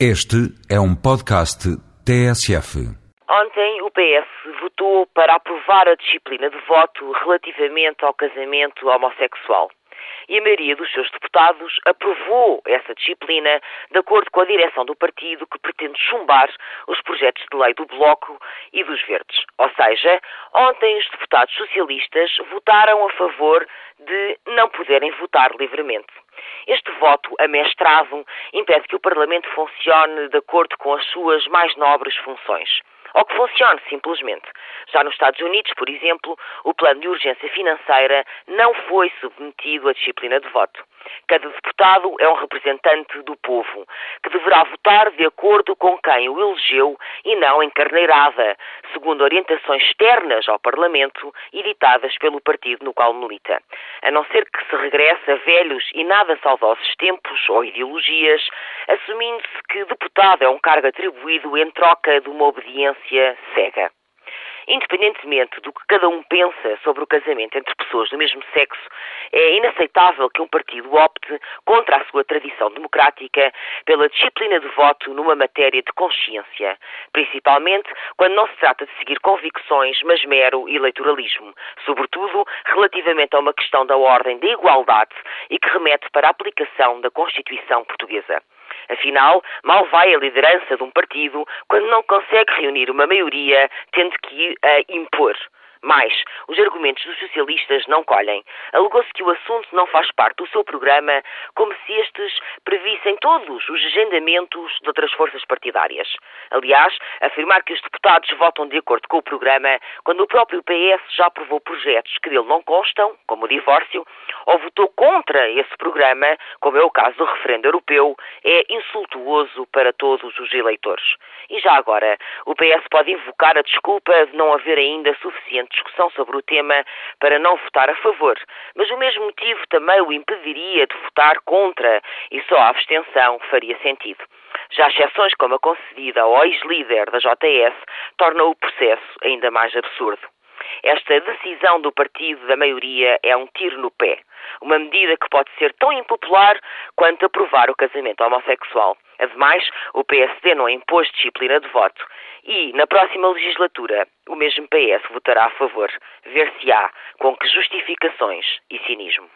Este é um podcast TSF. Ontem o PS votou para aprovar a disciplina de voto relativamente ao casamento homossexual. E a maioria dos seus deputados aprovou essa disciplina de acordo com a direção do partido que pretende chumbar os projetos de lei do Bloco e dos Verdes. Ou seja, ontem os deputados socialistas votaram a favor de não poderem votar livremente. Este voto amestrado impede que o Parlamento funcione de acordo com as suas mais nobres funções. Ou que funcione, simplesmente. Já nos Estados Unidos, por exemplo, o plano de urgência financeira não foi submetido à disciplina de voto. Cada deputado é um representante do povo, que deverá votar de acordo com quem o elegeu e não encarneirada, segundo orientações externas ao Parlamento editadas pelo partido no qual milita. A não ser que se regresse a velhos e nada saudosos tempos ou ideologias, assumindo-se que deputado é um cargo atribuído em troca de uma obediência cega. Independentemente do que cada um pensa sobre o casamento entre pessoas do mesmo sexo, é inaceitável que um partido opte contra a sua tradição democrática pela disciplina de voto numa matéria de consciência, principalmente quando não se trata de seguir convicções, mas mero eleitoralismo, sobretudo relativamente a uma questão da ordem da igualdade e que remete para a aplicação da Constituição portuguesa. Afinal, mal vai a liderança de um partido quando não consegue reunir uma maioria, tendo que a impor. Mais, os argumentos dos socialistas não colhem. Alegou-se que o assunto não faz parte do seu programa, como se estes previssem todos os agendamentos de outras forças partidárias. Aliás, afirmar que os deputados votam de acordo com o programa, quando o próprio PS já aprovou projetos que dele não constam, como o divórcio, ou votou contra esse programa, como é o caso do referendo europeu, é insultuoso para todos os eleitores. E já agora, o PS pode invocar a desculpa de não haver ainda suficiente discussão sobre o tema para não votar a favor, mas o mesmo motivo também o impediria de votar contra e só a abstenção faria sentido. Já exceções como a concedida ao ex-líder da JS tornam o processo ainda mais absurdo. Esta decisão do partido da maioria é um tiro no pé. Uma medida que pode ser tão impopular quanto aprovar o casamento homossexual. Ademais, o PSD não impôs disciplina de voto. E, na próxima legislatura, o mesmo PS votará a favor. Ver-se-á com que justificações e cinismo.